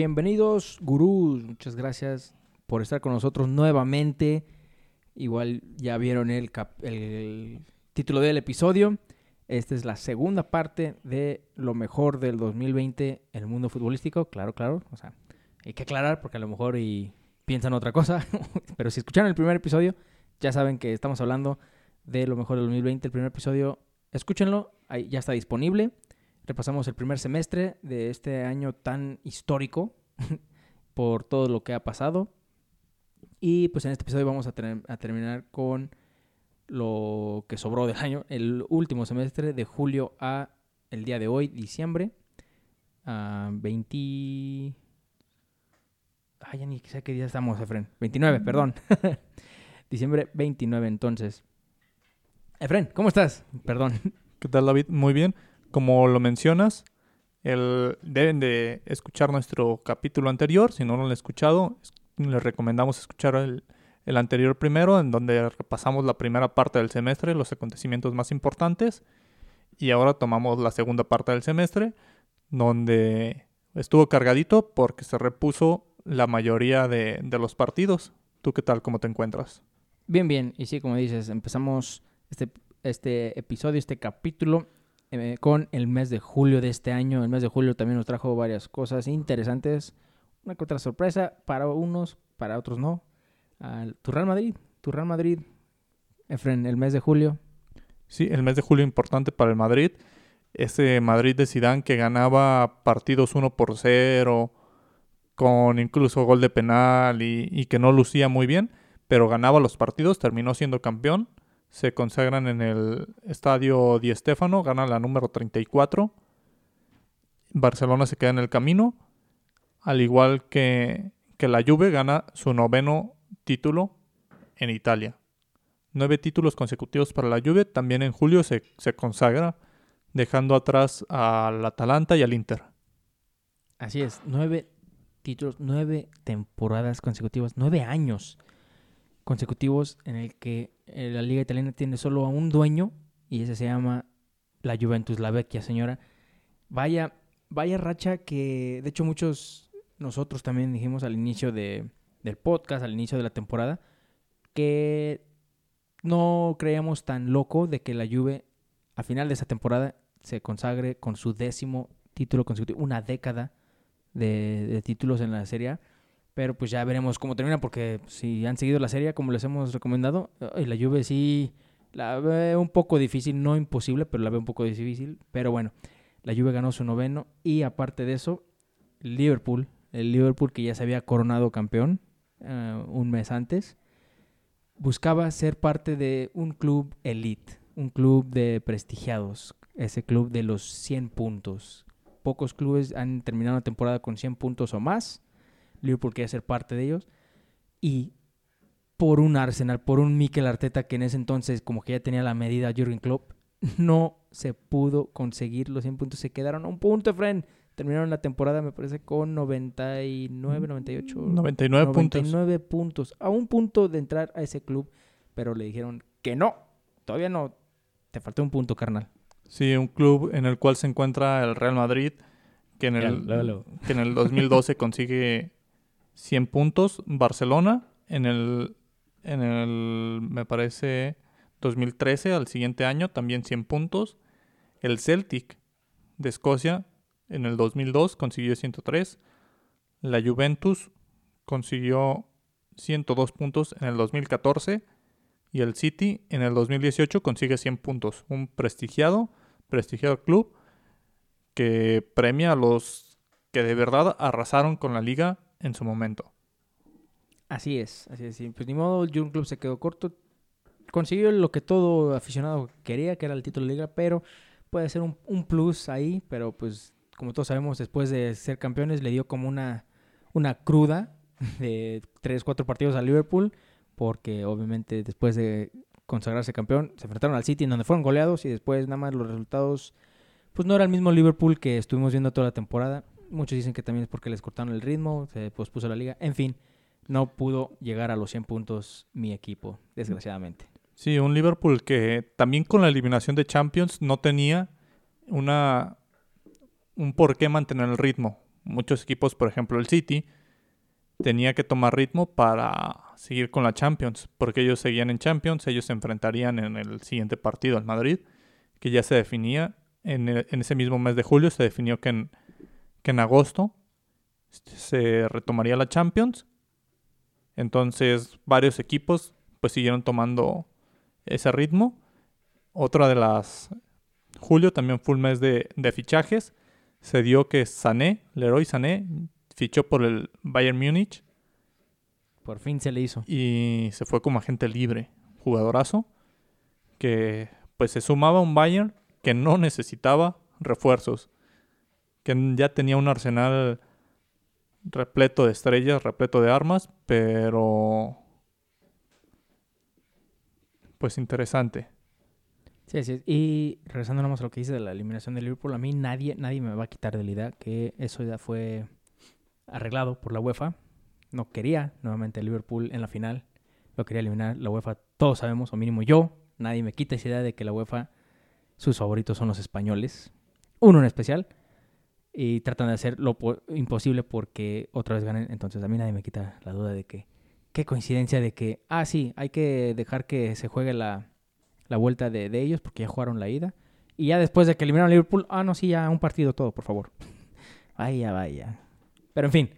Bienvenidos, gurús. Muchas gracias por estar con nosotros nuevamente. Igual ya vieron el, cap- el título del episodio. Esta es la segunda parte de lo mejor del 2020 en el mundo futbolístico. Claro, claro. O sea, hay que aclarar porque a lo mejor y piensan otra cosa. Pero si escucharon el primer episodio, ya saben que estamos hablando de lo mejor del 2020. El primer episodio, escúchenlo. Ahí ya está disponible. Repasamos el primer semestre de este año tan histórico por todo lo que ha pasado. Y pues en este episodio vamos a, terminar con lo que sobró del año, el último semestre de julio a el día de hoy, diciembre. a 20... Ah, ya ni sé qué día estamos, Efren. 29, perdón. diciembre 29, entonces. Efren, ¿cómo estás? Perdón. ¿Qué tal, David? Muy bien. Como lo mencionas, el- deben de escuchar nuestro capítulo anterior. Si no lo han escuchado, es- les recomendamos escuchar el, el anterior primero, en donde repasamos la primera parte del semestre, los acontecimientos más importantes. Y ahora tomamos la segunda parte del semestre, donde estuvo cargadito porque se repuso la mayoría de, de los partidos. ¿Tú qué tal? ¿Cómo te encuentras? Bien, bien. Y sí, como dices, empezamos este, este episodio, este capítulo eh, con el mes de julio de este año. El mes de julio también nos trajo varias cosas interesantes. Una que otra sorpresa para unos, para otros no. Tu Real Madrid, tu Real Madrid, Efren, el mes de julio. Sí, el mes de julio importante para el Madrid. Ese Madrid de Zidane que ganaba partidos 1 por 0, con incluso gol de penal y que no lucía muy bien, pero ganaba los partidos, terminó siendo campeón. Se consagran en el estadio Di Stéfano, gana la número 34. Barcelona se queda en el camino, al igual que, que la Juve gana su noveno título en Italia nueve títulos consecutivos para la Juve. También en julio se, se consagra, dejando atrás al Atalanta y al Inter. Así es, nueve títulos, nueve temporadas consecutivas, nueve años consecutivos en el que la liga italiana tiene solo a un dueño y ese se llama la Juventus, la Vecchia, señora. Vaya, vaya racha que, de hecho, muchos nosotros también dijimos al inicio de, del podcast, al inicio de la temporada, que no creíamos tan loco de que la Juve al final de esa temporada se consagre con su décimo título consecutivo, una década de, de títulos en la Serie A. Pero pues ya veremos cómo termina, porque si han seguido la serie como les hemos recomendado, ay, la Juve sí la ve un poco difícil, no imposible, pero la ve un poco difícil. Pero bueno, la Juve ganó su noveno y aparte de eso, Liverpool, el Liverpool que ya se había coronado campeón eh, un mes antes, buscaba ser parte de un club elite, un club de prestigiados, ese club de los 100 puntos. Pocos clubes han terminado la temporada con 100 puntos o más. Liverpool quiere ser parte de ellos. Y por un Arsenal, por un Mikel Arteta que en ese entonces como que ya tenía la medida Jürgen Klopp, no se pudo conseguir los 100 puntos. Se quedaron a un punto, Fren. Terminaron la temporada, me parece, con 99, 98. 99 puntos. 99 puntos. A un punto de entrar a ese club, pero le dijeron que no. Todavía no. Te faltó un punto, carnal. Sí, un club en el cual se encuentra el Real Madrid, que en el, Ya, que en el 2012 consigue 100 puntos. Barcelona en el, en el, me parece, 2013, al siguiente año, también 100 puntos. El Celtic de Escocia en el 2002 consiguió 103. La Juventus consiguió 102 puntos en el 2014. Y el City en el 2018 consigue 100 puntos. Un prestigiado, prestigiado club que premia a los que de verdad arrasaron con la liga en su momento. Así es, así es. Pues ni modo, el Jurgen Club se quedó corto. Consiguió lo que todo aficionado quería, que era el título de liga, pero puede ser un, plus ahí. Pero pues, como todos sabemos, después de ser campeones, le dio como una, una cruda de tres, cuatro partidos al Liverpool, porque obviamente después de consagrarse campeón, se enfrentaron al City en donde fueron goleados y después nada más los resultados, pues no era el mismo Liverpool que estuvimos viendo toda la temporada. Muchos dicen que también es porque les cortaron el ritmo, se pospuso la liga, en fin no pudo llegar a los 100 puntos mi equipo, desgraciadamente. Sí, un Liverpool que también con la eliminación de Champions no tenía una un por qué mantener el ritmo. muchos equipos, por ejemplo el City, tenía que tomar ritmo para seguir con la Champions, porque ellos seguían en Champions, ellos se enfrentarían en el siguiente partido al Madrid, que ya se definía en, en ese mismo mes de julio, se definió que en, que en agosto se retomaría la Champions. Entonces varios equipos pues siguieron tomando ese ritmo. Otra de las... Julio también fue un mes de, de fichajes. Se dio que Sané, Leroy Sané, fichó por el Bayern Múnich. Por fin se le hizo. Y se fue como agente libre, jugadorazo, que pues se sumaba a un Bayern que no necesitaba refuerzos, que ya tenía un arsenal repleto de estrellas, repleto de armas, pero pues interesante. Sí, sí. Y regresando a lo que dice de la eliminación de Liverpool, a mí nadie, nadie me va a quitar de la idea que eso ya fue arreglado por la UEFA. No quería nuevamente Liverpool en la final. Lo quería eliminar la UEFA. Todos sabemos, o mínimo yo, nadie me quita esa idea de que la UEFA, sus favoritos son los españoles. Uno en especial. Y tratan de hacer lo imposible porque otra vez ganen. Entonces a mí nadie me quita la duda de que, qué coincidencia de que, ah, sí, hay que dejar que se juegue la, la vuelta de, de ellos porque ya jugaron la ida. Y ya después de que eliminaron a Liverpool, ah, no, sí, ya un partido todo, por favor. Vaya, vaya. Pero en fin,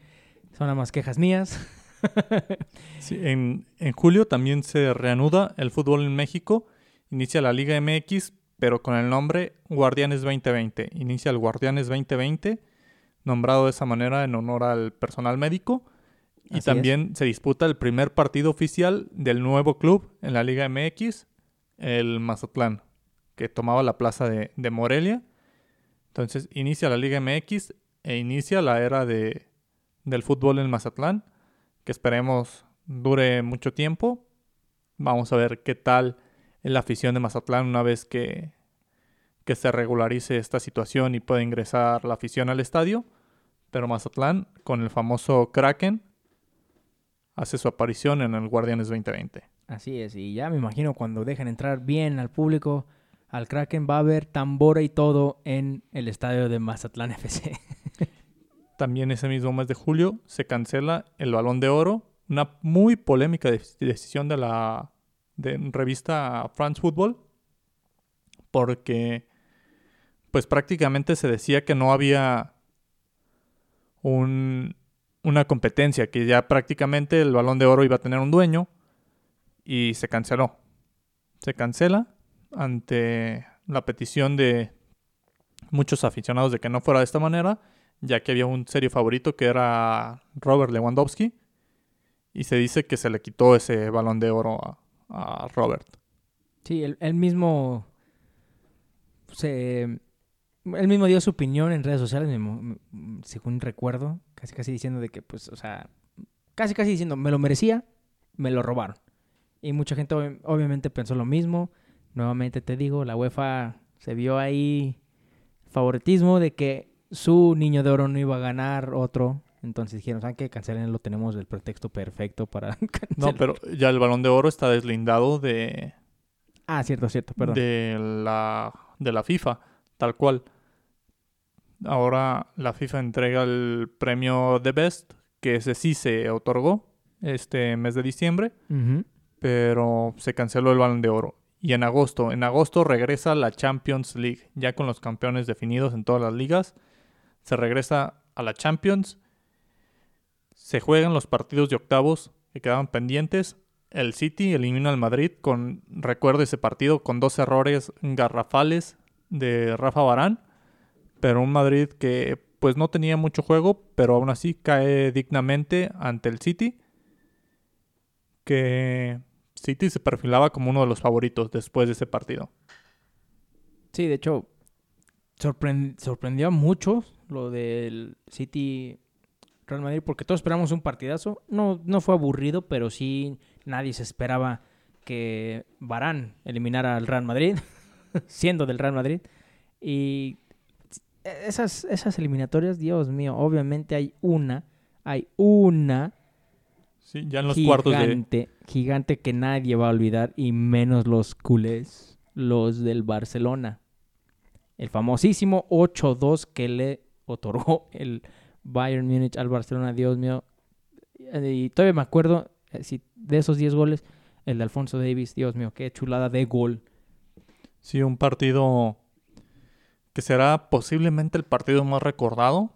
son nada más quejas mías. en, julio también se reanuda el fútbol en México. Inicia la Liga MX, pero con el nombre Guardianes 2020. Inicia el Guardianes 2020, nombrado de esa manera en honor al personal médico. Y también se disputa el primer partido oficial del nuevo club en la Liga MX, el Mazatlán, que tomaba la plaza de, de Morelia. Entonces inicia la Liga MX e inicia la era de, del fútbol en Mazatlán, que esperemos dure mucho tiempo. Vamos a ver qué tal la afición de Mazatlán una vez que, que se regularice esta situación y pueda ingresar la afición al estadio. Pero Mazatlán, con el famoso Kraken, hace su aparición en el Guardianes 2020. Así es, y ya me imagino cuando dejen entrar bien al público, al Kraken va a haber tambora y todo en el estadio de Mazatlán FC. También ese mismo mes de julio se cancela el Balón de Oro, una muy polémica decisión de la revista France Football, porque pues prácticamente se decía que no había un, una competencia, que ya prácticamente el Balón de Oro iba a tener un dueño y se canceló. Se cancela ante la petición de muchos aficionados de que no fuera de esta manera ya que había un serio favorito que era Robert Lewandowski. Y se dice que se le quitó ese balón de oro a, Robert. Sí, él, mismo se él mismo dio su opinión en redes sociales, según recuerdo, casi casi diciendo de que, pues, o sea, casi casi diciendo, me lo merecía, me lo robaron. Y mucha gente obviamente pensó lo mismo. Nuevamente te digo, la UEFA se vio ahí favoritismo de que su niño de oro no iba a ganar otro. Entonces dijeron, ¿saben qué? Cancelenlo, tenemos el pretexto perfecto para cancelar. No, pero ya el balón de oro está deslindado de... Ah, cierto, cierto, perdón. De la, de la FIFA, tal cual. Ahora la FIFA entrega el premio de Best, que ese sí se otorgó este mes de diciembre, pero se canceló el balón de oro. Y en agosto, en agosto regresa la Champions League, ya con los campeones definidos en todas las ligas se regresa a la Champions, se juegan los partidos de octavos que quedaban pendientes. El City elimina al Madrid con, recuerdo ese partido, con dos errores garrafales de Rafa Barán, pero un Madrid que pues no tenía mucho juego, pero aún así cae dignamente ante el City, que City se perfilaba como uno de los favoritos después de ese partido. Sí, de hecho, sorprendió a muchos lo del City Real Madrid, porque todos esperamos un partidazo. No, no fue aburrido, pero sí nadie se esperaba que Barán eliminara al Real Madrid, siendo del Real Madrid. Y esas, esas eliminatorias, Dios mío, obviamente hay una, hay una sí, ya en los cuartos de... gigante que nadie va a olvidar, y menos los culés, los del Barcelona. El famosísimo 8-2 que le otorgó el Bayern Múnich al Barcelona, Dios mío. Eh, Y todavía me acuerdo eh, si de esos 10 goles, el de Alfonso Davis, Dios mío, qué chulada de gol. Sí, un partido que será posiblemente el partido más recordado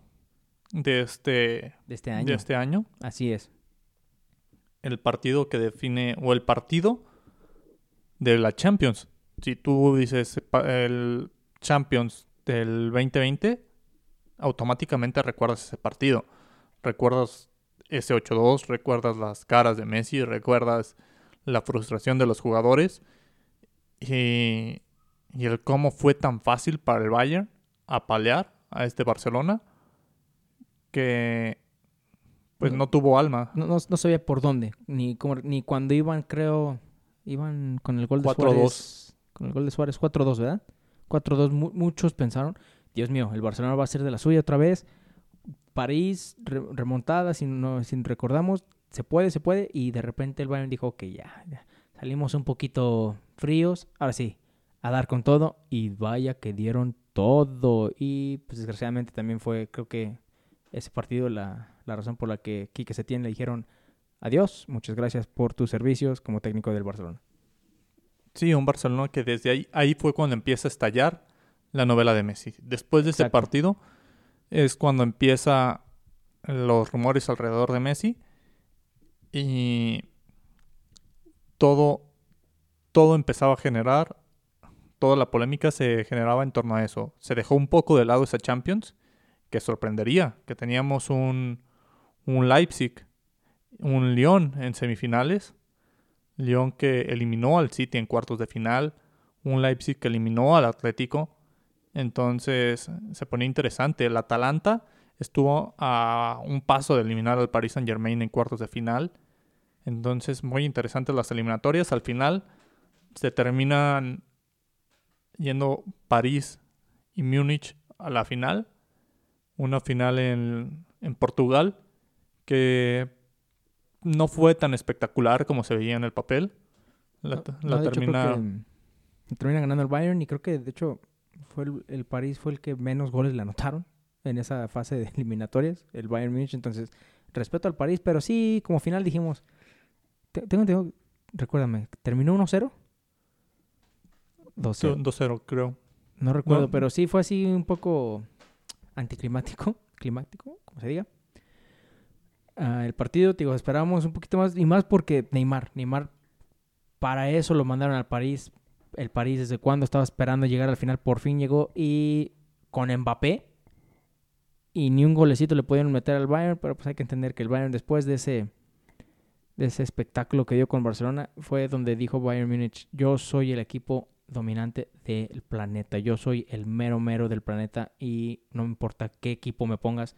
de este, De este año. de este año. Así es. El partido que define, o el partido de la Champions. Si tú dices el Champions del 2020, automáticamente recuerdas ese partido. Recuerdas ese 8-2, recuerdas las caras de Messi, recuerdas la frustración de los jugadores y, y el cómo fue tan fácil para el Bayern apalear a este Barcelona que pues No. no tuvo alma. No, no, no sabía por dónde, ni, cómo- ni cuando iban, creo, iban con el gol de 4-2. Suárez. Con el gol de Suárez, 4-2, ¿verdad? 4-2, mu- muchos pensaron, Dios mío, el Barcelona va a ser de la suya otra vez. París, re- remontada, si, no, recordamos, se puede, se puede, y de repente el Bayern dijo, ok, ya, ya, salimos un poquito fríos, ahora sí, a dar con todo, y vaya que dieron todo, y pues desgraciadamente también fue, creo que ese partido la, la razón por la que Quique Setién le dijeron adiós, muchas gracias por tus servicios como técnico del Barcelona. Sí, un Barcelona que desde ahí, ahí fue cuando empieza a estallar la novela de Messi. Después de ese partido es cuando empieza los rumores alrededor de Messi y todo, todo empezaba a generar, toda la polémica se generaba en torno a eso. Se dejó un poco de lado esa Champions, que sorprendería, que teníamos un, un Leipzig, un Lyon en semifinales, Lyon que eliminó al City en cuartos de final, un Leipzig que eliminó al Atlético. Entonces se ponía interesante. El Atalanta estuvo a un paso de eliminar al Paris Saint Germain en cuartos de final. Entonces muy interesantes las eliminatorias. Al final se terminan yendo París y Múnich a la final. Una final en, en Portugal que no fue tan espectacular como se veía en el papel. La, No, la no, de hecho, creo termina... termina ganando el Bayern y creo que de hecho fue el, el París fue el que menos goles le anotaron en esa fase de eliminatorias, el Bayern Múnich, entonces respeto al París, pero sí, como final dijimos, te- tengo, tengo, recuérdame, ¿terminó 1-0? 2-0. 2-0, creo. No recuerdo, No. pero sí fue así un poco anticlimático, climático, como se diga. Ah, el partido, digo, esperábamos un poquito más, y más porque Neymar, Neymar, para eso lo mandaron al París. El París, desde cuando estaba esperando llegar al final, por fin llegó, y con Mbappé, y ni un golecito le pudieron meter al Bayern, pero pues hay que entender que el Bayern, después de ese, de ese espectáculo que dio con Barcelona, fue donde dijo Bayern Múnich, yo soy el equipo dominante del planeta. Yo soy el mero mero del planeta y no me importa qué equipo me pongas,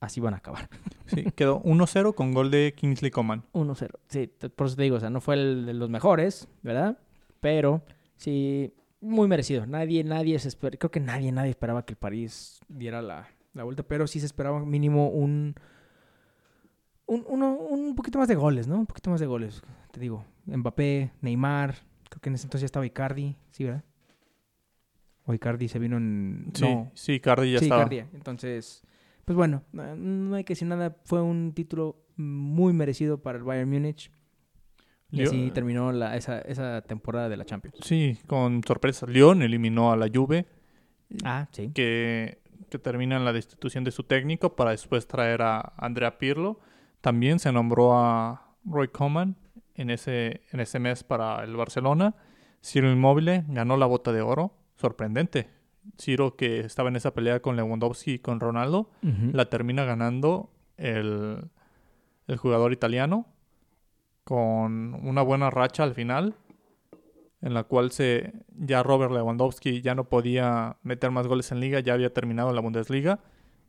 así van a acabar. Sí, quedó 1-0 con gol de Kingsley Coman. 1-0. Sí, por eso te digo, o sea, no fue el de los mejores, ¿verdad? Pero sí, muy merecido. Nadie, nadie se creo que nadie, nadie esperaba que el París diera la, la vuelta, pero sí se esperaba mínimo un, un, uno- un poquito más de goles, ¿no? Un poquito más de goles, te digo. Mbappé, Neymar, creo que en ese entonces ya estaba Icardi, ¿sí, verdad? O Icardi se vino en... Sí, no, sí, Cardi ya sí, estaba. Icardi. Entonces, pues bueno, no no hay que decir nada. Fue un título muy merecido para el Bayern Múnich. Y así terminó la, esa, esa temporada de la Champions. Sí, con sorpresa. Lyon eliminó a la Juve, Ah, sí. que, que termina en la destitución de su técnico para después traer a Andrea Pirlo. También se nombró a Roy Coman en ese, en ese mes para el Barcelona. Ciro Immobile ganó la bota de oro. Sorprendente. Ciro, que estaba en esa pelea con Lewandowski y con Ronaldo, la termina ganando el, el jugador italiano con una buena racha al final en la cual se ya Robert Lewandowski ya no podía meter más goles en liga, ya había terminado la Bundesliga,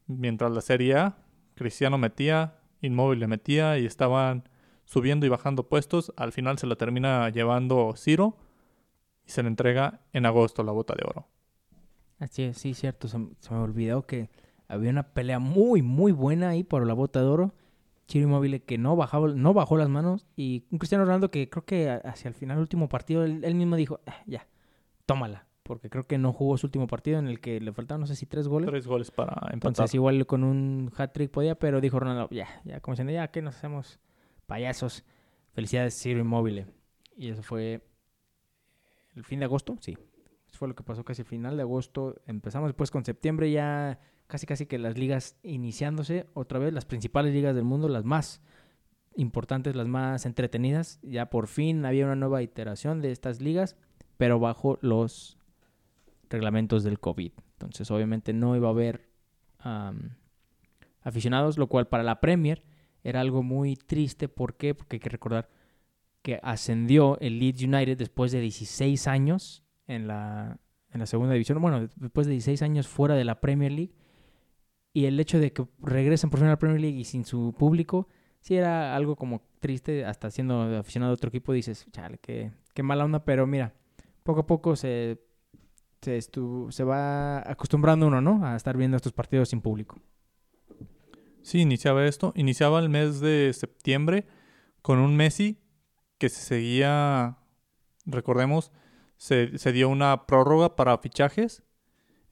mientras la Serie A Cristiano metía, Inmóvil le metía y estaban subiendo y bajando puestos, al final se la termina llevando Ciro y se le entrega en agosto la bota de oro. Así es, sí, cierto. Se, se me olvidó que había una pelea muy, muy buena ahí por la bota de oro. Chiro Inmóvil que no, bajaba, no bajó las manos. Y un Cristiano Ronaldo que creo que hacia el final, último partido, él, él mismo dijo, "Ah, ya, tómala. porque creo que no jugó su último partido en el que le faltaban, no sé si tres goles. Tres goles para empatar. Entonces igual con un hat-trick podía, pero dijo Ronaldo, ya, ya, como diciendo, ya que nos hacemos payasos. Felicidades, Ciro Inmóvil. Y eso fue el fin de agosto, sí. Eso fue lo que pasó casi el final de agosto. Empezamos después con septiembre ya casi casi que las ligas iniciándose otra vez, las principales ligas del mundo, las más importantes, las más entretenidas. Ya por fin había una nueva iteración de estas ligas, pero bajo los reglamentos del COVID. Entonces obviamente no iba a haber aficionados, lo cual para la Premier era algo muy triste. ¿Por qué? Porque hay que recordar que ascendió el Leeds United después de 16 años en la, en la segunda división. Bueno, después de 16 años fuera de la Premier League y el hecho de que regresen por fin a la Premier League y sin su público, sí era algo como triste, hasta siendo aficionado a otro equipo dices, chale, qué, qué mala onda, pero mira, poco a poco se, se, se va acostumbrando uno, ¿no? A estar viendo estos partidos sin público. Sí, iniciaba esto, iniciaba el mes de septiembre con un Messi que se seguía, recordemos, se, se dio una prórroga para fichajes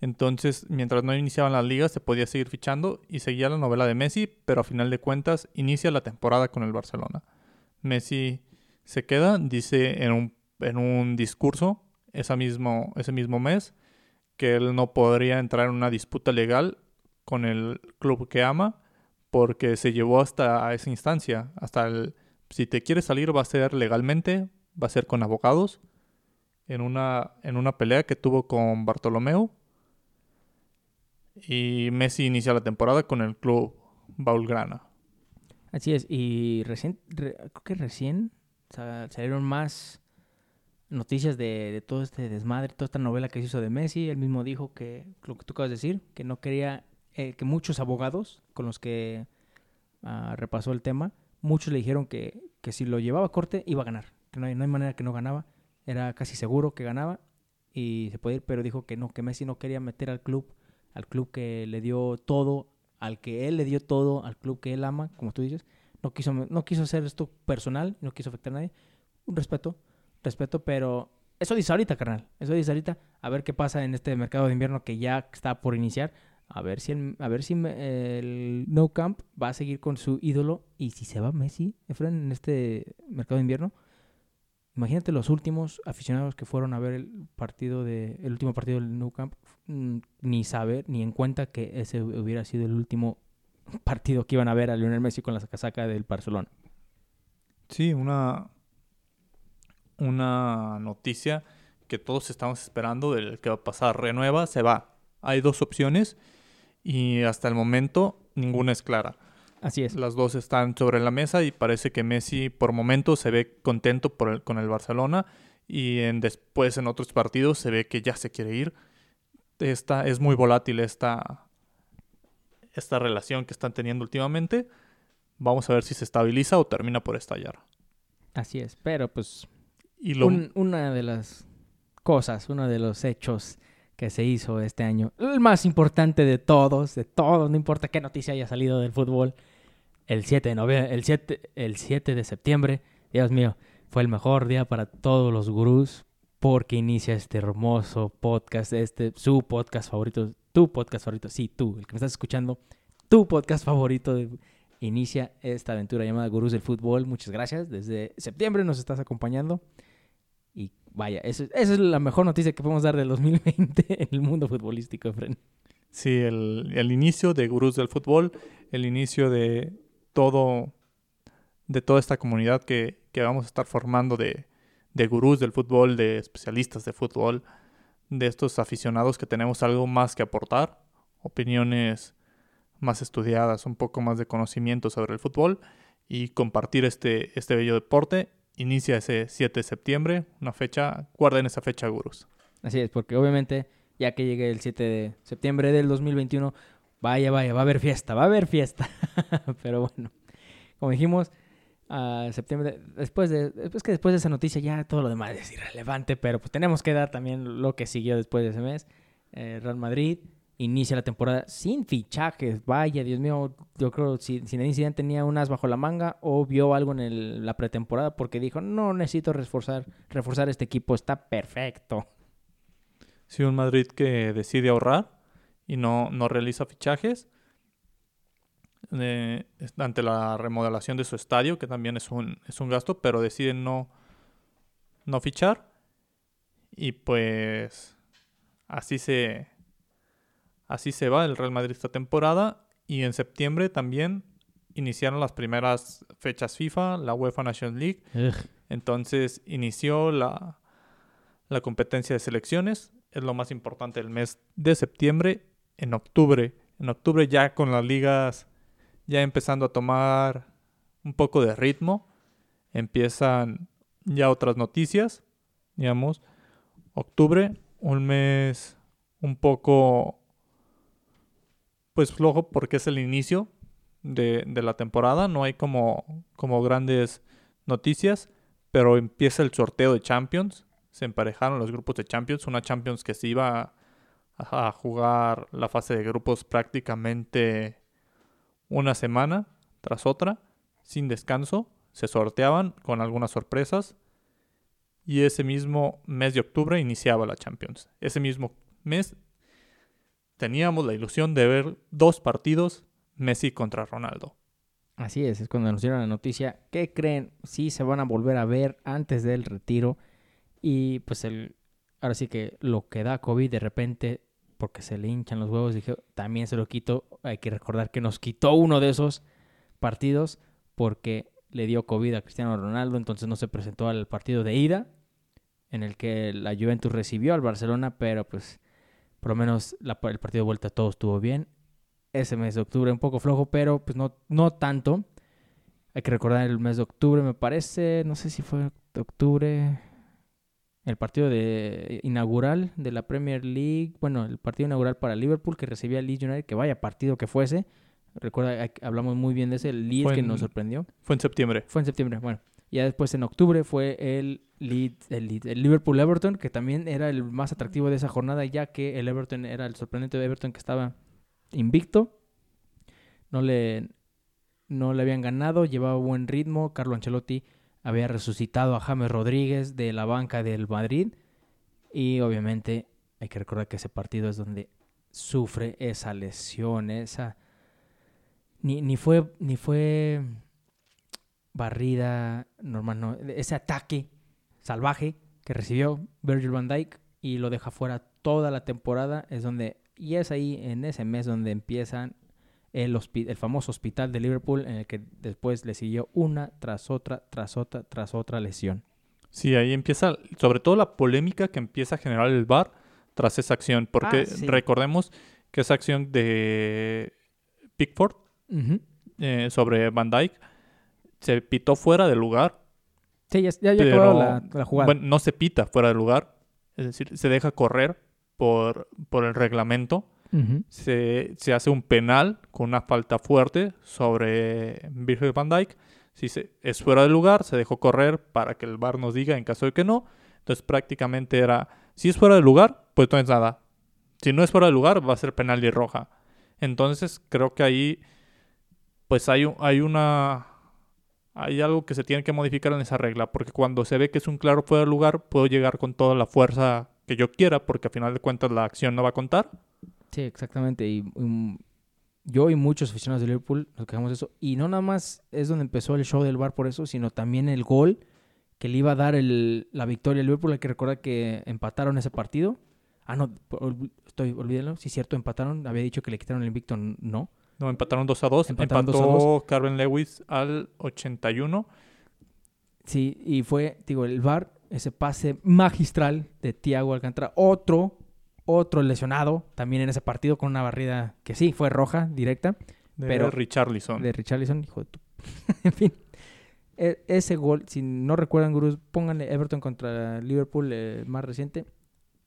entonces, mientras no iniciaban las ligas, se podía seguir fichando y seguía la novela de Messi, pero a final de cuentas inicia la temporada con el Barcelona. Messi se queda, dice en un, en un discurso ese mismo, ese mismo mes que él no podría entrar en una disputa legal con el club que ama porque se llevó hasta esa instancia, hasta el si te quieres salir va a ser legalmente, va a ser con abogados en una en una pelea que tuvo con Bartolomeu y Messi inicia la temporada con el club Baulgrana. Así es, y recién, creo que recién salieron más noticias de, todo este desmadre, toda esta novela que se hizo de Messi. Él mismo dijo que, lo que tú acabas de decir, que no quería, eh, que muchos abogados con los que ah, repasó el tema, muchos le dijeron que, que, si lo llevaba a corte iba a ganar, que no hay, no hay manera que no ganaba, era casi seguro que ganaba y se podía ir, pero dijo que no, que Messi no quería meter al club al club que le dio todo, al que él le dio todo, al club que él ama, como tú dices. No quiso, no quiso hacer esto personal, no quiso afectar a nadie. Un respeto, respeto, pero eso dice ahorita, carnal. Eso dice ahorita. A ver qué pasa en este mercado de invierno que ya está por iniciar. A ver si el, a ver si el No Camp va a seguir con su ídolo. Y si se va Messi, Efren, en este mercado de invierno, Imagínate los últimos aficionados que fueron a ver el partido de el último partido del Nou Camp mm, ni saber ni en cuenta que ese hubiera sido el último partido que iban a ver a Lionel Messi con la casaca del Barcelona. Sí, una una noticia que todos estamos esperando del que va a pasar. Renueva, se va. Hay dos opciones y hasta el momento ninguna es clara. Así es. Las dos están sobre la mesa y parece que Messi por momentos se ve contento por con el Barcelona y en, después en otros partidos se ve que ya se quiere ir. Esta, es muy volátil esta, esta relación que están teniendo últimamente. Vamos a ver si se estabiliza o termina por estallar. Así es, pero pues y una de las cosas, uno de los hechos que se hizo este año, el más importante de todos, de todos, no importa qué noticia haya salido del fútbol, el 7 de noviembre, el 7, el 7 de septiembre, Dios mío, fue el mejor día para todos los gurús porque inicia este hermoso podcast, este su podcast favorito, tu podcast favorito, sí, tú, el que me estás escuchando, tu podcast favorito inicia esta aventura llamada Gurús del Fútbol. Muchas gracias. Desde septiembre nos estás acompañando. Y vaya, esa es la mejor noticia que podemos dar del 2020 en el mundo futbolístico, Efren. Sí, el, el inicio de Gurús del Fútbol, el inicio de todo, de toda esta comunidad que, vamos a estar formando de, de gurús del fútbol, de especialistas de fútbol, de estos aficionados que tenemos algo más que aportar, opiniones más estudiadas, un poco más de conocimiento sobre el fútbol y compartir este, este bello deporte. Inicia ese 7 de septiembre, una fecha, guarden esa fecha, gurús. Así es, porque obviamente ya que llegue el 7 de septiembre del 2021, Vaya, vaya, va a haber fiesta, va a haber fiesta. Pero bueno, como dijimos, septiembre, después de, después que después de esa noticia ya todo lo demás es irrelevante, pero pues tenemos que dar también lo que siguió después de ese mes. Eh, Real Madrid inicia la temporada sin fichajes. Vaya, Dios mío, yo creo si Zinedine Zidane tenía unas bajo la manga o vio algo en la pretemporada porque dijo, no necesito reforzar, reforzar este equipo, está perfecto. Sí, un Madrid que decide ahorrar y no, no realiza fichajes. eh, ante la remodelación de su estadio, que también es un, es un gasto, pero deciden no, no fichar. Y pues así se, así se va el Real Madrid esta temporada. Y en septiembre también iniciaron las primeras fechas FIFA, la UEFA Nations League. Ugh. Entonces inició la, la competencia de selecciones. Es lo más importante del mes de septiembre. En octubre. En octubre ya con las ligas ya empezando a tomar un poco de ritmo. Empiezan ya otras noticias. Digamos, octubre, un mes un poco pues flojo porque es el inicio de, de la temporada. No hay como, como grandes noticias pero empieza el sorteo de Champions. Se emparejaron los grupos de Champions. Una Champions que se iba a, jugar la fase de grupos prácticamente una semana tras otra, sin descanso. Se sorteaban con algunas sorpresas. Y ese mismo mes de octubre iniciaba la Champions. Ese mismo mes teníamos la ilusión de ver dos partidos Messi contra Ronaldo. Así es, es cuando anunciaron la noticia. ¿Qué creen? Sí se van a volver a ver antes del retiro. Y pues el ahora sí que lo que da COVID de repente, porque se le hinchan los huevos, dije, también se lo quito. Hay que recordar que nos quitó uno de esos partidos porque le dio COVID a Cristiano Ronaldo, entonces no se presentó al partido de ida, en el que la Juventus recibió al Barcelona, pero pues por lo menos la- el partido de vuelta todo estuvo bien ese mes de octubre un poco flojo, pero pues no, no tanto. Hay que recordar el mes de octubre, me parece, no sé si fue octubre, el partido de inaugural de la Premier League, bueno, el partido inaugural para Liverpool que recibía al Leeds United, que vaya partido que fuese. Recuerda, hablamos muy bien de ese, el Leeds Fue que en- nos sorprendió. Fue en septiembre. Fue en septiembre, bueno. Ya después en octubre fue el, Leeds- el, Leeds- el Liverpool Everton, que también era el más atractivo de esa jornada, ya que el Everton era el sorprendente de Everton que estaba invicto. No le, no le habían ganado, llevaba buen ritmo. Carlo Ancelotti había resucitado a James Rodríguez de la banca del Madrid. Y obviamente hay que recordar que ese partido es donde sufre esa lesión, esa... Ni, ni fue, ni fue barrida normal, no. Ese ataque salvaje que recibió Virgil van Dijk y lo deja fuera toda la temporada es donde y es ahí en ese mes donde empiezan el, el famoso hospital de Liverpool en el que después le siguió una tras otra tras otra tras otra lesión. Sí, ahí empieza, sobre todo la polémica que empieza a generar el VAR tras esa acción, porque Ah, sí. recordemos que esa acción de Pickford eh, sobre Van Dyke se pitó fuera de lugar. Sí, ya, ya, ya Pero, acabó la, la jugada. Bueno, no se pita fuera de lugar, es decir, se deja correr por, por el reglamento. Se, se hace un penal con una falta fuerte sobre Virgil van Dijk. Si se, es fuera de lugar, se dejó correr para que el VAR nos diga en caso de que no. Entonces prácticamente era, si es fuera de lugar, pues no es nada. Si no es fuera de lugar, va a ser penal y roja. Entonces creo que ahí, pues hay, hay una... Hay algo que se tiene que modificar en esa regla, porque cuando se ve que es un claro fuera de lugar, puedo llegar con toda la fuerza que yo quiera, porque a final de cuentas la acción no va a contar. Sí, exactamente. Y um, yo y muchos aficionados de Liverpool nos quejamos de eso. Y no nada más es donde empezó el show del bar por eso, sino también el gol que le iba a dar el- la victoria al Liverpool. Hay que recordar que empataron ese partido. Ah, no, estoy, olvídenlo. Sí, cierto, empataron. Había dicho que le quitaron el invicto. No. No, empataron 2 a 2. Empataron Empató 2 a 2. Carmen Lewis al 81. Sí, y fue, digo, el bar, ese pase magistral de Thiago Alcántara. Otro, otro lesionado también en ese partido con una barrida que sí, fue roja, directa. De Pero- Richarlison. de Richarlison, hijo de tu... en fin, e- ese gol, si no recuerdan, gurús, pónganle Everton contra Liverpool eh, más reciente.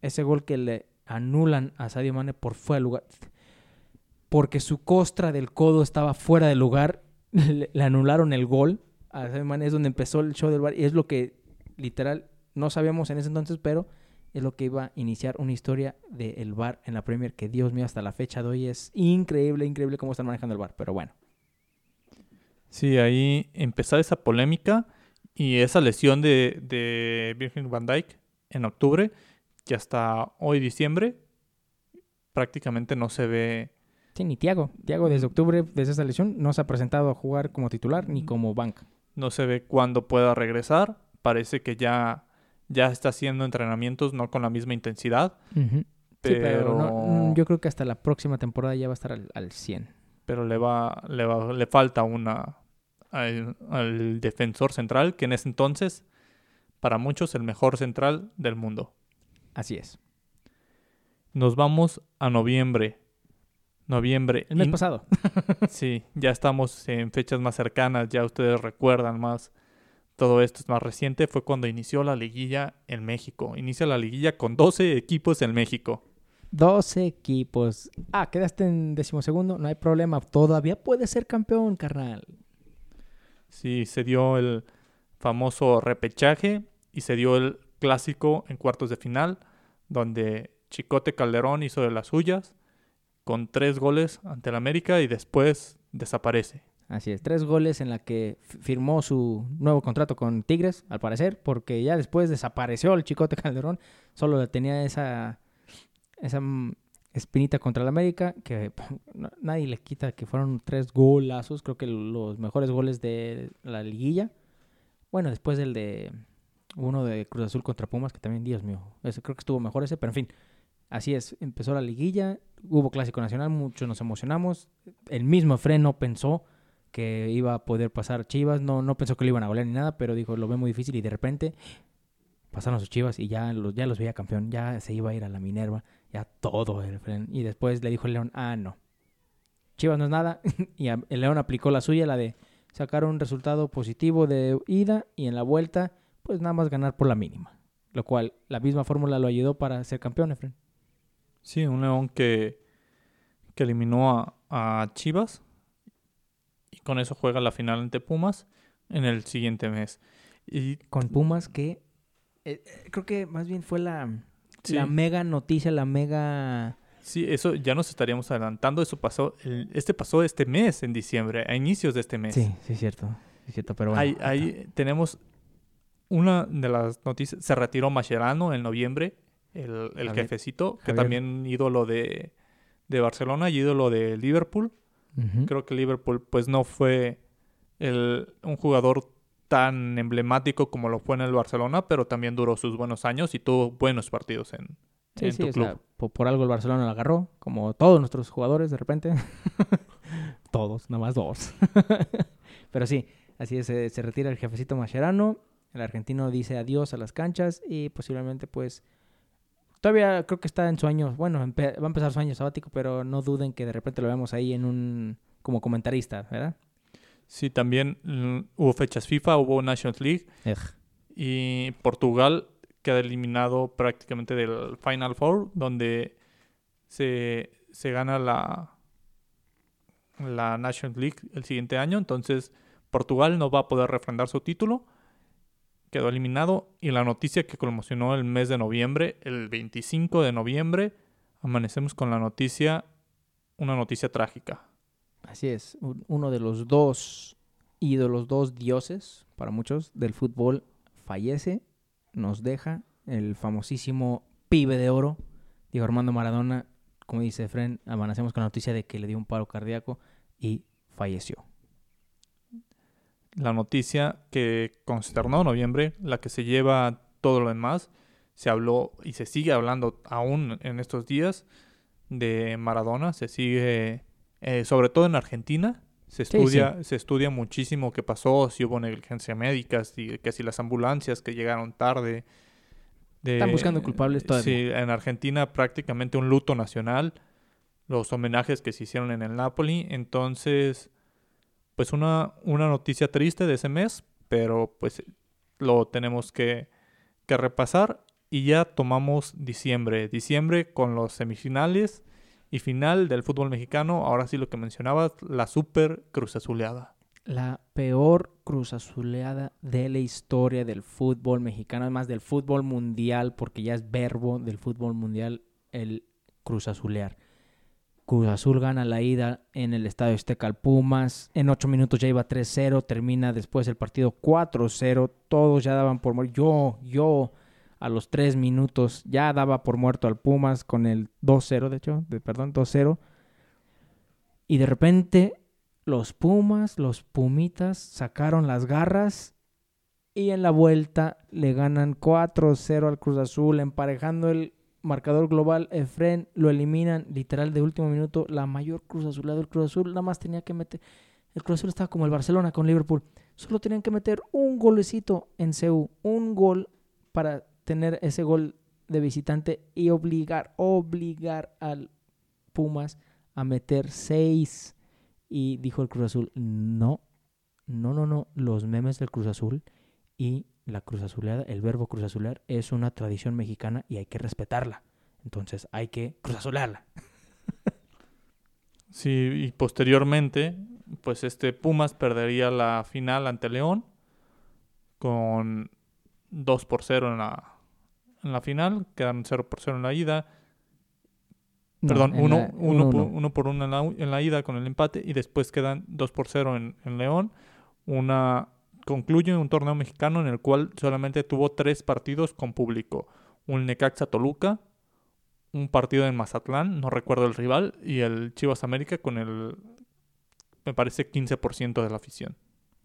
Ese gol que le anulan a Sadio Mane por fuera de lugar. Porque su costra del codo estaba fuera de lugar. Le, le anularon el gol a Sadio Mane. Es donde empezó el show del bar. Y es lo que, literal, no sabíamos en ese entonces, pero es lo que iba a iniciar una historia del bar en la Premier. Que Dios mío, hasta la fecha de hoy es increíble, increíble cómo están manejando el bar. Pero bueno. Sí, ahí empezó esa polémica y esa lesión de, de Virgil van Dijk en octubre que hasta hoy diciembre prácticamente no se ve. Sí, ni Tiago. Tiago desde octubre, desde esa lesión, no se ha presentado a jugar como titular ni como banca. No se ve cuándo pueda regresar. Parece que ya, ya está haciendo entrenamientos, no con la misma intensidad. Pero Pero, no- mm, yo creo que hasta la próxima temporada ya va a estar al, al 100. pero le va, le va, le falta una al, al defensor central, que en ese entonces, para muchos, el mejor central del mundo. Así es. Nos vamos a noviembre. Noviembre. El mes pasado. Sí, ya estamos en fechas más cercanas, ya ustedes recuerdan más. Todo esto es más reciente, fue cuando inició la liguilla en México. Inicia la liguilla con 12 equipos en México. 12 equipos. Ah, quedaste en decimosegundo. No hay problema. Todavía puedes ser campeón, carnal. Sí, se dio el famoso repechaje y se dio el clásico en cuartos de final, donde Chicote Calderón hizo de las suyas con tres goles ante el América y después desaparece. Así es. Tres goles en la que firmó su nuevo contrato con Tigres, al parecer, porque ya después desapareció el Chicote Calderón. Solo tenía esa, esa mm, espinita contra el América, que nadie le quita que fueron tres golazos. Creo que los mejores goles de la liguilla. Bueno, después del de uno de Cruz Azul contra Pumas, que también, Dios mío, ese creo que estuvo mejor ese, pero en fin, así es, empezó la liguilla, hubo clásico nacional, muchos nos emocionamos, el mismo freno pensó que iba a poder pasar Chivas, no, no pensó que lo iban a golear ni nada, pero dijo, lo ve muy difícil y de repente pasaron sus Chivas y ya los, ya los veía campeón, ya se iba a ir a la Minerva, ya todo el y después le dijo el León, ah, no, Chivas no es nada, y el León aplicó la suya, la de sacar un resultado positivo de ida y en la vuelta, pues nada más ganar por la mínima. Lo cual, la misma fórmula lo ayudó para ser campeón, Efren. Sí, un León que, que eliminó a, a Chivas y con eso juega la final ante Pumas en el siguiente mes. Y Con Pumas, que eh, eh, creo que más bien fue la, Sí. la mega noticia, la mega... sí, eso ya nos estaríamos adelantando. Eso pasó, el- este pasó este mes, en diciembre, a inicios de este mes. Sí, sí, es cierto. Es cierto, pero bueno. Ahí, ahí tenemos una de las noticias. Se retiró Mascherano en noviembre, el, el Javier- jefecito, que Javier. también ídolo de, de Barcelona y ídolo de Liverpool. Creo que Liverpool pues no fue el, un jugador tan emblemático como lo fue en el Barcelona, pero también duró sus buenos años y tuvo buenos partidos en, Sí, en sí, tu club. sea, po- por, algo el Barcelona lo agarró, como todos nuestros jugadores de repente. todos, nada más dos. Pero sí, así es, se, se retira el jefecito Mascherano, el argentino dice adiós a las canchas y posiblemente pues todavía creo que está en su año, bueno, va a empezar su año sabático, pero no duden que de repente lo veamos ahí en un como comentarista, ¿verdad? Sí, también mm, hubo fechas FIFA, hubo Nations League y Portugal queda eliminado prácticamente del Final Four, donde se, se gana la, la Nations League el siguiente año. Entonces, Portugal no va a poder refrendar su título. Quedó eliminado. Y la noticia que conmocionó el mes de noviembre, el 25 de noviembre, amanecemos con la noticia, una noticia trágica. Así es, un- uno de los dos ídolos, dos dioses para muchos del fútbol fallece, nos deja el famosísimo pibe de oro, Diego Armando Maradona, como dice Fren, amanecemos con la noticia de que le dio un paro cardíaco y falleció. La noticia que consternó noviembre, la que se lleva todo lo demás. Se habló y se sigue hablando aún en estos días de Maradona. Se sigue, eh, sobre todo en Argentina, se Sí, estudia, se estudia muchísimo qué pasó, si hubo negligencia médica, si, que si las ambulancias que llegaron tarde. de- Están buscando culpables todavía. Sí, en Argentina prácticamente un luto nacional. Los homenajes que se hicieron en el Napoli. Entonces, pues una, una noticia triste de ese mes, pero pues lo tenemos que, que repasar. Y ya tomamos diciembre. Diciembre con los semifinales y final del fútbol mexicano. Ahora sí lo que mencionabas, la super cruz azuleada. La peor cruz azuleada de la historia del fútbol mexicano, además del fútbol mundial, porque ya es verbo del fútbol mundial el cruz azulear. Cruz Azul gana la ida en el Estadio Azteca al Pumas. En ocho minutos ya iba 3-0. Termina después el partido 4-0. Todos ya daban por morir. Yo, yo, a los tres minutos ya daba por muerto al Pumas con el 2-0, de hecho, de, perdón, 2-0. Y de repente los Pumas, los Pumitas sacaron las garras y en la vuelta le ganan 4-0 al Cruz Azul, emparejando el marcador global. Efren lo eliminan literal de último minuto. La mayor Cruz Azulada del Cruz Azul nada más tenía que meter. El Cruz Azul estaba como el Barcelona con Liverpool. Solo tenían que meter un golecito en CU, un gol para tener ese gol de visitante y obligar, obligar al Pumas a meter seis. Y dijo el Cruz Azul, no, no, no, no, los memes del Cruz Azul y la Cruz Azuleada, el verbo Cruz Azulear es una tradición mexicana y hay que respetarla. Entonces hay que Cruz Azulearla. sí, y posteriormente, pues este Pumas perdería la final ante León con 2 por 0 en la, en la final, quedan 0 por 0 en la ida. Perdón, 1 uno, uno, por 1 en la, en la, ida con el empate y después quedan 2 por 0 en, en León. Una concluye un torneo mexicano en el cual solamente tuvo tres partidos con público. Un Necaxa Toluca, un partido en Mazatlán, no recuerdo el rival, y el Chivas América con el, me parece, 15% de la afición.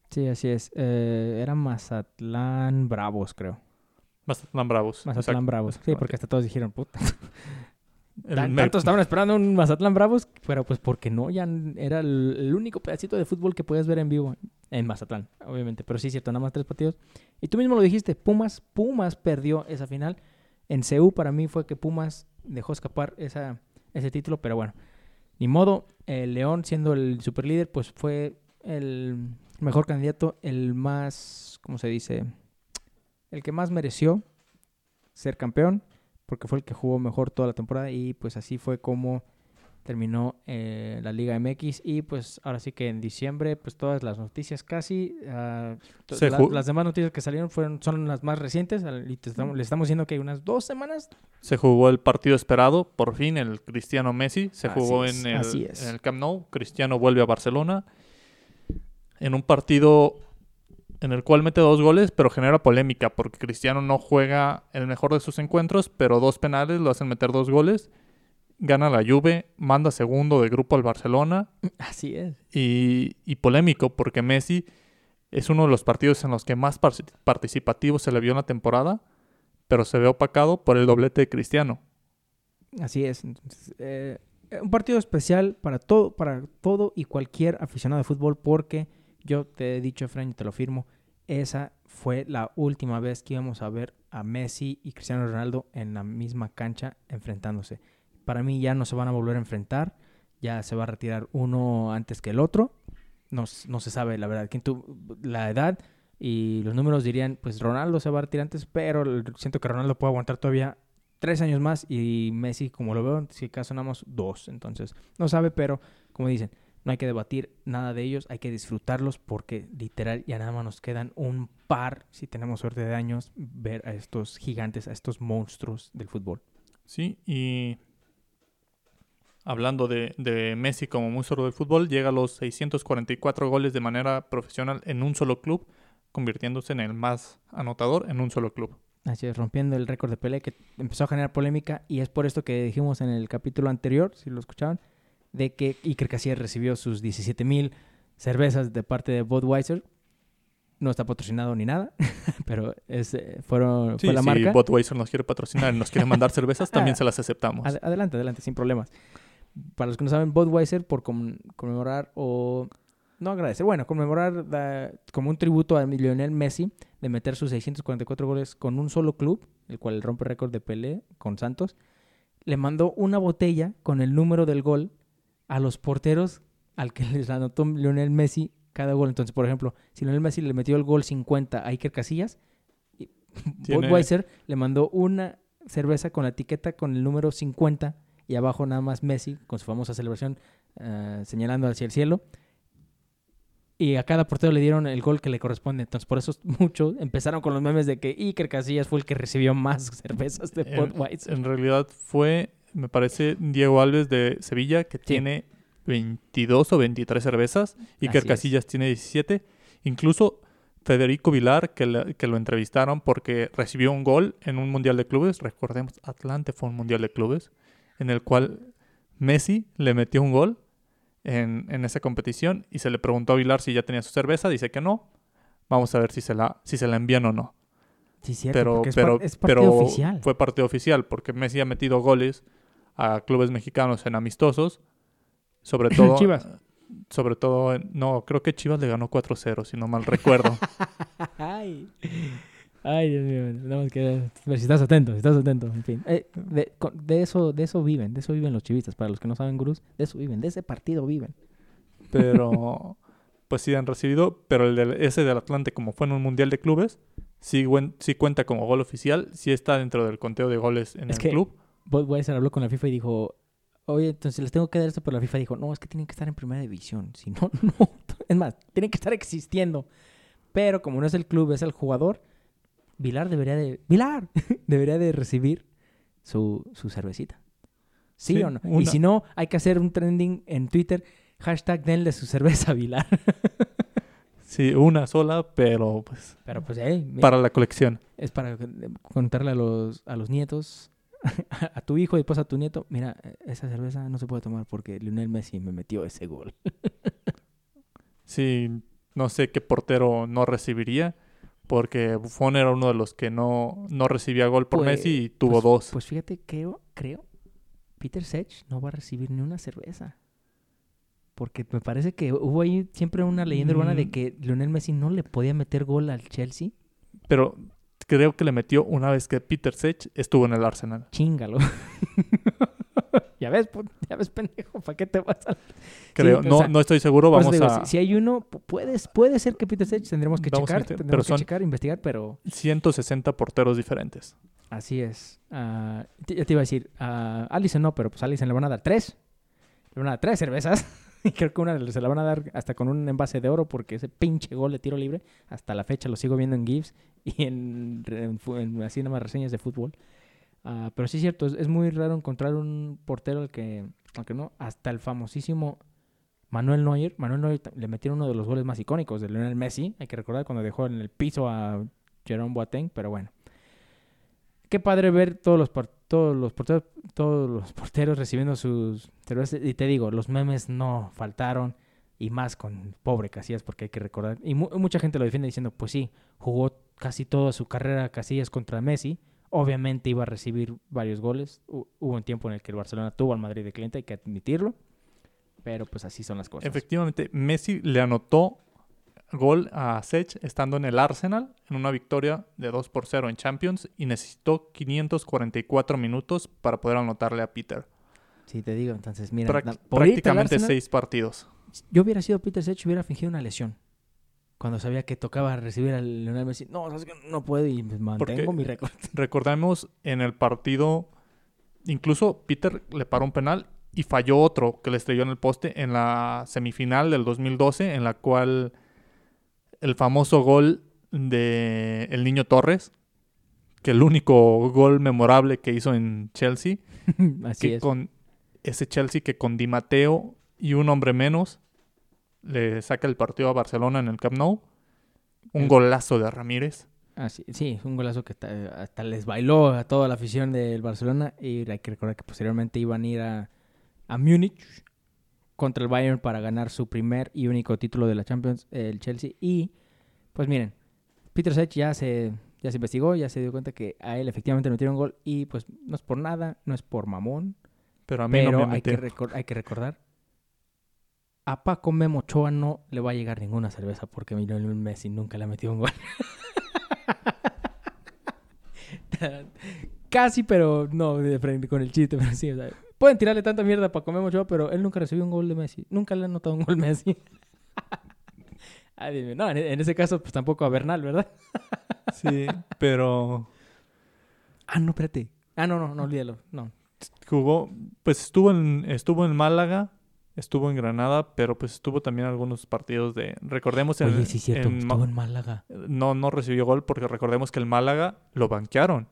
Sí, así es. Eh, era Mazatlán Bravos, creo. Mazatlán Bravos. Mazatlán Bravos. Sí, porque hasta todos dijeron, puta. Tantos estaban esperando un Mazatlán Bravos, pero pues porque no, ya era el, único pedacito de fútbol que podías ver en vivo en Mazatlán, obviamente. Pero sí, cierto, nada más tres partidos. Y tú mismo lo dijiste, Pumas, Pumas perdió esa final. En CEU para mí fue que Pumas dejó escapar esa, ese título, pero bueno, ni modo. El León, siendo el superlíder, pues fue el mejor candidato, el más, ¿cómo se dice? El que más mereció ser campeón porque fue el que jugó mejor toda la temporada y pues así fue como terminó eh, la Liga MX y pues ahora sí que en diciembre pues todas las noticias casi uh, las demás noticias que salieron fueron son las más recientes y estamos, le estamos diciendo que hay unas dos semanas se jugó el partido esperado por fin el Cristiano Messi se jugó en, el, en el Camp Nou Cristiano vuelve a Barcelona en un partido en el cual mete dos goles, pero genera polémica porque Cristiano no juega el mejor de sus encuentros, pero dos penales lo hacen meter dos goles. Gana la Juve, manda segundo de grupo al Barcelona. Así es. Y, y polémico porque Messi es uno de los partidos en los que más participativo se le vio en la temporada, pero se ve opacado por el doblete de Cristiano. Así es. Eh, un partido especial para todo, para todo y cualquier aficionado de fútbol porque yo te he dicho, Efraín, y te lo firmo, esa fue la última vez que íbamos a ver a Messi y Cristiano Ronaldo en la misma cancha enfrentándose. Para mí ya no se van a volver a enfrentar, ya se va a retirar uno antes que el otro. No, no se sabe la verdad. ¿Quién la edad y los números dirían, pues Ronaldo se va a retirar antes, pero siento que Ronaldo puede aguantar todavía tres años más y Messi, como lo veo, si acaso nada dos. Entonces, no sabe, pero como dicen, no hay que debatir nada de ellos, hay que disfrutarlos porque literal ya nada más nos quedan un par, si tenemos suerte de años, ver a estos gigantes, a estos monstruos del fútbol. Sí, y hablando de, de Messi como monstruo del fútbol, llega a los 644 goles de manera profesional en un solo club, convirtiéndose en el más anotador en un solo club. Así es, rompiendo el récord de Pelé que empezó a generar polémica y es por esto que dijimos en el capítulo anterior, si lo escuchaban, de que Iker Casillas recibió sus 17 mil cervezas de parte de Budweiser. No está patrocinado ni nada, pero es, eh, fueron, fue la si marca. Budweiser nos quiere patrocinar y nos quiere mandar cervezas, también se las aceptamos. adelante, adelante, sin problemas. Para los que no saben, Budweiser, por conmemorar o no agradecer, bueno, conmemorar como un tributo a Lionel Messi de meter sus 644 goles con un solo club, el cual rompe récord de Pelé con Santos, le mandó una botella con el número del gol a los porteros al que les anotó Lionel Messi cada gol. Entonces, por ejemplo, si Lionel Messi le metió el gol 50 a Iker Casillas, Budweiser le mandó una cerveza con la etiqueta con el número 50 y abajo nada más Messi con su famosa celebración eh, señalando hacia el cielo. Y a cada portero le dieron el gol que le corresponde. Entonces, por eso muchos empezaron con los memes de que Iker Casillas fue el que recibió más cervezas de Budweiser. En realidad fue me parece Diego Alves de Sevilla, que tiene 22 o 23 cervezas, y que Casillas tiene 17. Incluso Federico Vilar, que, le- que lo entrevistaron porque recibió un gol en un Mundial de Clubes. Recordemos, Atlante fue un Mundial de Clubes, en el cual Messi le metió un gol en, en esa competición y se le preguntó a Vilar si ya tenía su cerveza. Dice que no. Vamos a ver si se la, si se la envían o no. Sí, cierto, Pero, es, pero, par- es partido pero oficial. fue partido oficial porque Messi ha metido goles a clubes mexicanos en amistosos. Sobre todo. Chivas. Sobre todo, en- no, creo que Chivas le ganó 4-0, si no mal recuerdo. Ay. Dios mío. Tenemos que ver si estás atento, si estás atento. En fin. Eh, de, de eso, de eso viven, de eso viven los chivistas. Para los que no saben, gurús, de eso viven, de ese partido viven. Pero, pues sí han recibido. Pero el del- ese del Atlante, como fue en un mundial de clubes, sí, cuen- sí cuenta como gol oficial. Sí está dentro del conteo de goles en Es el que- club. Budweiser habló con la FIFA y dijo, oye, entonces les tengo que dar esto, pero la FIFA dijo, no, es que tienen que estar en primera división. Si no, no. Es más, tienen que estar existiendo. Pero como no es el club, es el jugador, Vilar debería de... ¡Vilar! debería de recibir su, su cervecita. ¿Sí, Sí, o no? Y si no, hay que hacer un trending en Twitter. Hashtag denle su cerveza a Vilar. Sí, una sola, pero pues Pero pues, hey, mira, para la colección. es para contarle a los, a los nietos, a tu hijo y después a tu nieto, mira, esa cerveza no se puede tomar porque Lionel Messi me metió ese gol. Sí, no sé qué portero no recibiría. Porque Buffon era uno de los que no, no recibía gol por Pues- Messi y tuvo pues- dos. Pues fíjate, creo, creo, Peter Sech no va a recibir ni una cerveza. Porque me parece que hubo ahí siempre una leyenda urbana de Mm. que Lionel Messi no le podía meter gol al Chelsea. Pero creo que le metió una vez que Peter Sech estuvo en el Arsenal. Chingalo. ya ves, ya ves, pendejo, ¿para qué te vas a...? Creo, no, sea, no estoy seguro, vamos digo, a si, si hay uno, pu- puedes, puede ser que Peter Sech tendremos que Vamos checar, tendremos pero que son- checar, investigar, pero 160 porteros diferentes. así es. Te- ya te iba a decir, a Allison no, pero pues Allison le van a dar tres. Le van a dar tres cervezas. Y creo que una se la van a dar hasta con un envase de oro porque ese pinche gol de tiro libre, hasta la fecha lo sigo viendo en GIFs y en, en en así reseñas de fútbol. Ah, pero sí es cierto, es, muy raro encontrar un portero al que, que no, hasta el famosísimo Manuel Neuer. Manuel Neuer le metieron uno de los goles más icónicos de Lionel Messi. Hay que recordar cuando dejó en el piso a Jerome Boateng, pero bueno. Qué padre ver todos los, todos los porteros, todos los porteros recibiendo sus cervezas. Y te digo, los memes no faltaron. Y más con pobre Casillas, porque hay que recordar. Y mu- mucha gente lo defiende diciendo, pues sí, jugó casi toda su carrera Casillas contra Messi. Obviamente iba a recibir varios goles. Hu- Hubo un tiempo en el que el Barcelona tuvo al Madrid de cliente, hay que admitirlo. Pero pues así son las cosas. Efectivamente, Messi le anotó gol a Sech estando en el Arsenal en una victoria de 2 por 0 en Champions y necesitó 544 minutos para poder anotarle a Peter. Sí, te digo, entonces mira, Prac- prácticamente Arsenal, 6 partidos. Yo hubiera sido Peter Sech, hubiera fingido una lesión. Cuando sabía que tocaba recibir al Lionel Messi, no, no puedo y me mantengo Porque- mi récord. Recordemos en el partido, incluso Peter le paró un penal y falló otro que le estrelló en el poste en la semifinal del 2012, en la cual el famoso gol de el niño Torres, que el único gol memorable que hizo en Chelsea, Así que es. con ese Chelsea que con Di Matteo y un hombre menos le saca el partido a Barcelona en el Camp Nou. Un El- golazo de Ramírez. Así- sí, un golazo que hasta, hasta les bailó a toda la afición del Barcelona. Y hay que recordar que posteriormente iban a ir a, a Múnich contra el Bayern para ganar su primer y único título de la Champions, el Chelsea. Y pues miren, Peter Sech ya se, ya se investigó, ya se dio cuenta que a él efectivamente no metieron gol. Y pues no es por nada, no es por mamón. Pero a mí Pero no me hay, que hay que recordar, a Paco Memo Ochoa no le va a llegar ninguna cerveza porque Lionel Messi nunca le ha metido un gol. Casi, pero no de frente con el chiste, pero sí. o sea, pueden tirarle tanta mierda a Paco Memo Ochoa, pero él nunca recibió un gol de Messi. Nunca le ha anotado un gol Messi. Ay, dime, no, en, en ese caso, pues tampoco a Bernal, ¿verdad? Sí, pero Ah, no, espérate. Ah, no, no, no, olvídalo. No. jugó, pues estuvo en, estuvo en Málaga, estuvo en Granada, pero pues estuvo también en algunos partidos de, recordemos en, Oye, sí cierto, en estuvo en Málaga. no, no recibió gol porque recordemos que el Málaga lo banquearon.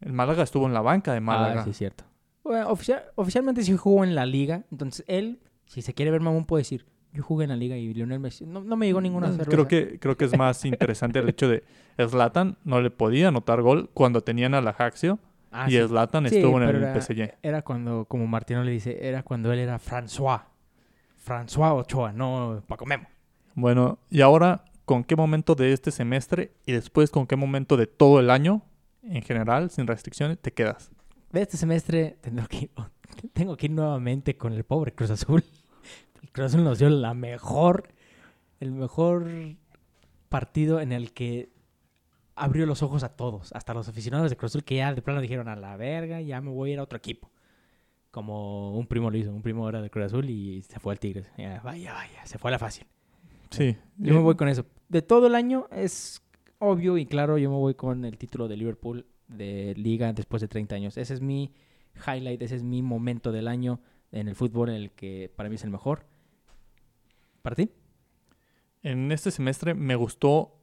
El Málaga estuvo en la banca de Málaga. Ah, sí, es cierto. Bueno, oficial- oficialmente sí jugó en la liga. Entonces él, si se quiere ver mamón, puede decir: Yo jugué en la liga y Lionel Messi. No, no me llegó ninguna cerveza. Creo que, creo que es más interesante el hecho de Zlatan no le podía anotar gol cuando tenían a la Ajaxio Ah, y sí. Zlatan Sí, estuvo en el era- PSG. Era cuando, como Martino le dice, era cuando él era François. François Ochoa, no Paco Memo. Bueno, y ahora, ¿con qué momento de este semestre y después con qué momento de todo el año, en general, sin restricciones, te quedas? De este semestre tengo que, ir, tengo que ir nuevamente con el pobre Cruz Azul. El Cruz Azul nos dio la mejor, el mejor partido en el que abrió los ojos a todos, hasta los aficionados de Cruz Azul que ya de plano dijeron a la verga, ya me voy a ir a otro equipo. Como un primo lo hizo, un primo era de Cruz Azul y se fue al Tigres. Ya, vaya, vaya, se fue a la fácil. Sí. Yo me voy con eso. De todo el año es obvio y claro, yo me voy con el título de Liverpool de liga después de 30 años. Ese es mi highlight, ese es mi momento del año en el fútbol en el que para mí es el mejor. ¿Para ti? En este semestre me gustó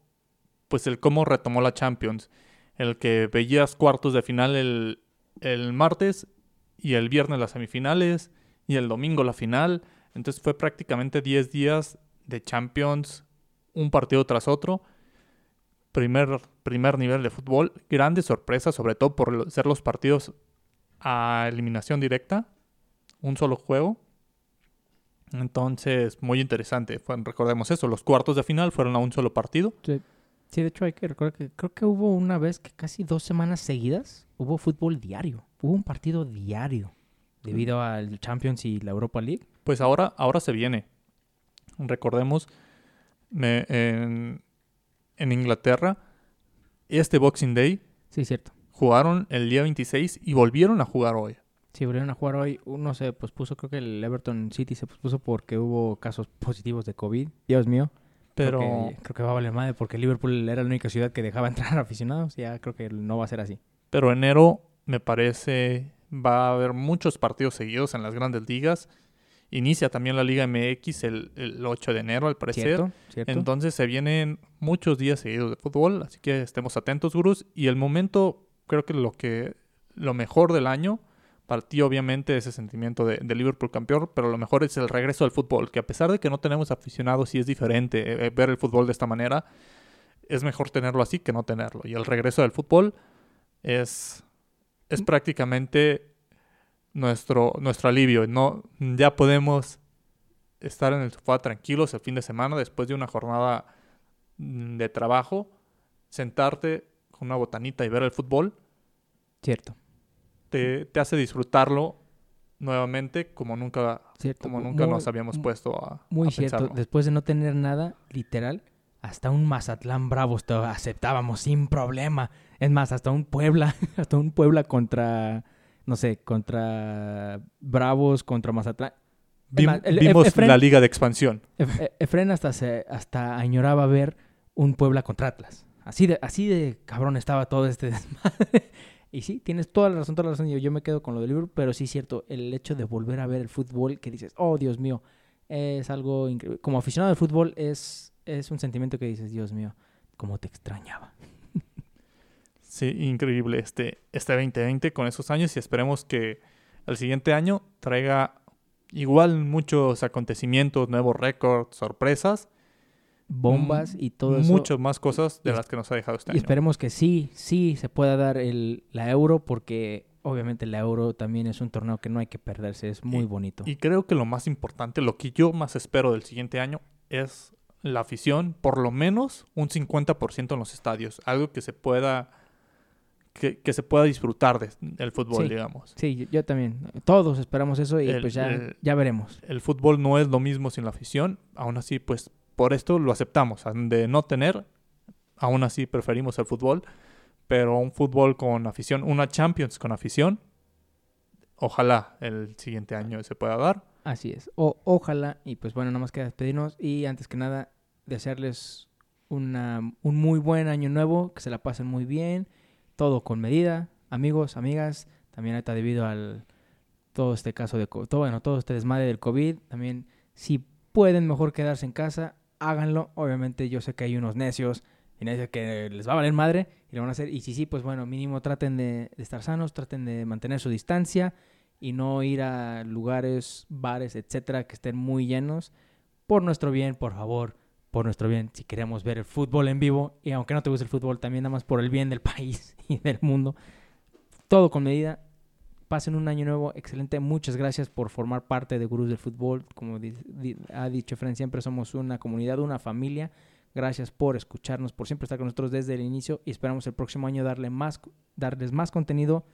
pues el cómo retomó la Champions. El que veías cuartos de final el, el martes y el viernes las semifinales y el domingo la final. Entonces fue prácticamente 10 días de Champions, un partido tras otro. Primer, primer nivel de fútbol. Grandes sorpresas, sobre todo por ser los partidos a eliminación directa. Un solo juego. Entonces, muy interesante. Recordemos eso, los cuartos de final fueron a un solo partido. Sí, de hecho hay que recordar que creo que hubo una vez que casi dos semanas seguidas hubo fútbol diario. Hubo un partido diario debido al Champions y la Europa League. Pues ahora, ahora se viene. Recordemos, me- en, en Inglaterra, este Boxing Day Sí, cierto. jugaron el día 26 y volvieron a jugar hoy. Sí, volvieron a jugar hoy. Uno se pospuso, creo que el Everton City se pospuso porque hubo casos positivos de COVID. Dios mío. Pero Creo que, creo que va a valer madre porque Liverpool era la única ciudad que dejaba entrar aficionados. Ya creo que no va a ser así. Pero enero me parece va a haber muchos partidos seguidos en las grandes ligas. Inicia también la Liga MX el, el 8 de enero, al parecer. ¿Cierto? ¿Cierto? Entonces se vienen muchos días seguidos de fútbol, así que estemos atentos, gurús. Y el momento, creo que lo que lo mejor del año, para ti obviamente ese sentimiento de, de Liverpool campeón, pero lo mejor es el regreso al fútbol, que a pesar de que no tenemos aficionados y es diferente eh, eh, ver el fútbol de esta manera, es mejor tenerlo así que no tenerlo. Y el regreso del fútbol es, es prácticamente nuestro, nuestro alivio. No, ya podemos estar en el sofá tranquilos el fin de semana después de una jornada mm, de trabajo, sentarte con una botanita y ver el fútbol, Cierto. Te, te hace disfrutarlo nuevamente como nunca, Cierto. como nunca Muy- nos habíamos puesto a, Muy a cierto. pensarlo. Después de no tener nada, literal, hasta un Mazatlán Bravos te aceptábamos sin problema. Es más, hasta un Puebla, hasta un Puebla contra, no sé, contra Bravos, contra Mazatlán. Vim- más, el- vimos Efren- la liga de expansión. E- Efren hasta, se, hasta añoraba ver un Puebla contra Atlas. Así de, así de cabrón estaba todo este desmadre. Y sí, tienes toda la razón, toda la razón. Yo, yo me quedo con lo del libro, pero sí es cierto, el hecho de volver a ver el fútbol, que dices, oh Dios mío, es algo increíble. Como aficionado al fútbol, es, es un sentimiento que dices, Dios mío, cómo te extrañaba. Sí, increíble este, este 2020 con esos años y esperemos que el siguiente año traiga igual muchos acontecimientos, nuevos récords, sorpresas, Bombas y todo eso. muchas más cosas de las que nos ha dejado este Y año. esperemos que sí, sí se pueda dar el, la euro, porque obviamente la euro también es un torneo que no hay que perderse, es muy Y- bonito. Y creo que lo más importante, lo que yo más espero del siguiente año es la afición, por lo menos un 50% en los estadios, algo que se pueda que, que se pueda disfrutar de- del fútbol, Sí. digamos. Sí, yo, yo también. Todos esperamos eso y El- pues ya, el- ya veremos. El fútbol no es lo mismo sin la afición, aún así pues por esto lo aceptamos, de no tener, aún así preferimos el fútbol, pero un fútbol con afición, una Champions con afición, ojalá el siguiente año se pueda dar. Así es. O, ojalá, y pues bueno, nada más queda despedirnos y antes que nada desearles una, un muy buen año nuevo, que se la pasen muy bien, todo con medida, amigos, amigas, también ahorita debido al todo este caso de todo bueno, todo este desmadre del COVID, también si pueden mejor quedarse en casa, háganlo. Obviamente yo sé que hay unos necios y necios que les va a valer madre y lo van a hacer y si sí, pues bueno, mínimo traten de, de estar sanos, traten de mantener su distancia y no ir a lugares, bares, etcétera, que estén muy llenos. por nuestro bien, por favor, por nuestro bien, si queremos ver el fútbol en vivo, y aunque no te guste el fútbol, también nada más por el bien del país y del mundo, todo con medida. Pasen un año nuevo excelente. Muchas gracias por formar parte de Gurús del Fútbol. Como ha dicho Fran, siempre somos una comunidad, una familia. Gracias por escucharnos, por siempre estar con nosotros desde el inicio y esperamos el próximo año darle más, darles más contenido,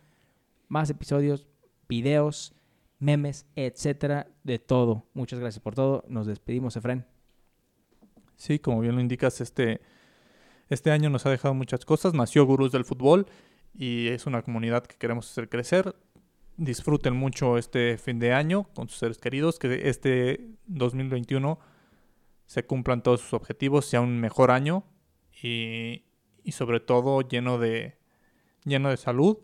más episodios, videos, memes, etcétera, de todo. Muchas gracias por todo. Nos despedimos, Efren. Sí, como bien lo indicas, este, este año nos ha dejado muchas cosas. Nació Gurús del Fútbol y es una comunidad que queremos hacer crecer. Disfruten mucho este fin de año con sus seres queridos, que este 2021 se cumplan todos sus objetivos, sea un mejor año y, y sobre todo lleno de, lleno de salud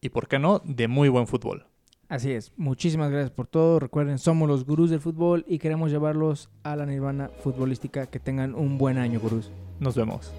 y, por qué no, de muy buen fútbol. Así es. Muchísimas gracias por todo. Recuerden, somos los gurús del fútbol y queremos llevarlos a la nirvana futbolística. Que tengan un buen año, gurús. Nos vemos.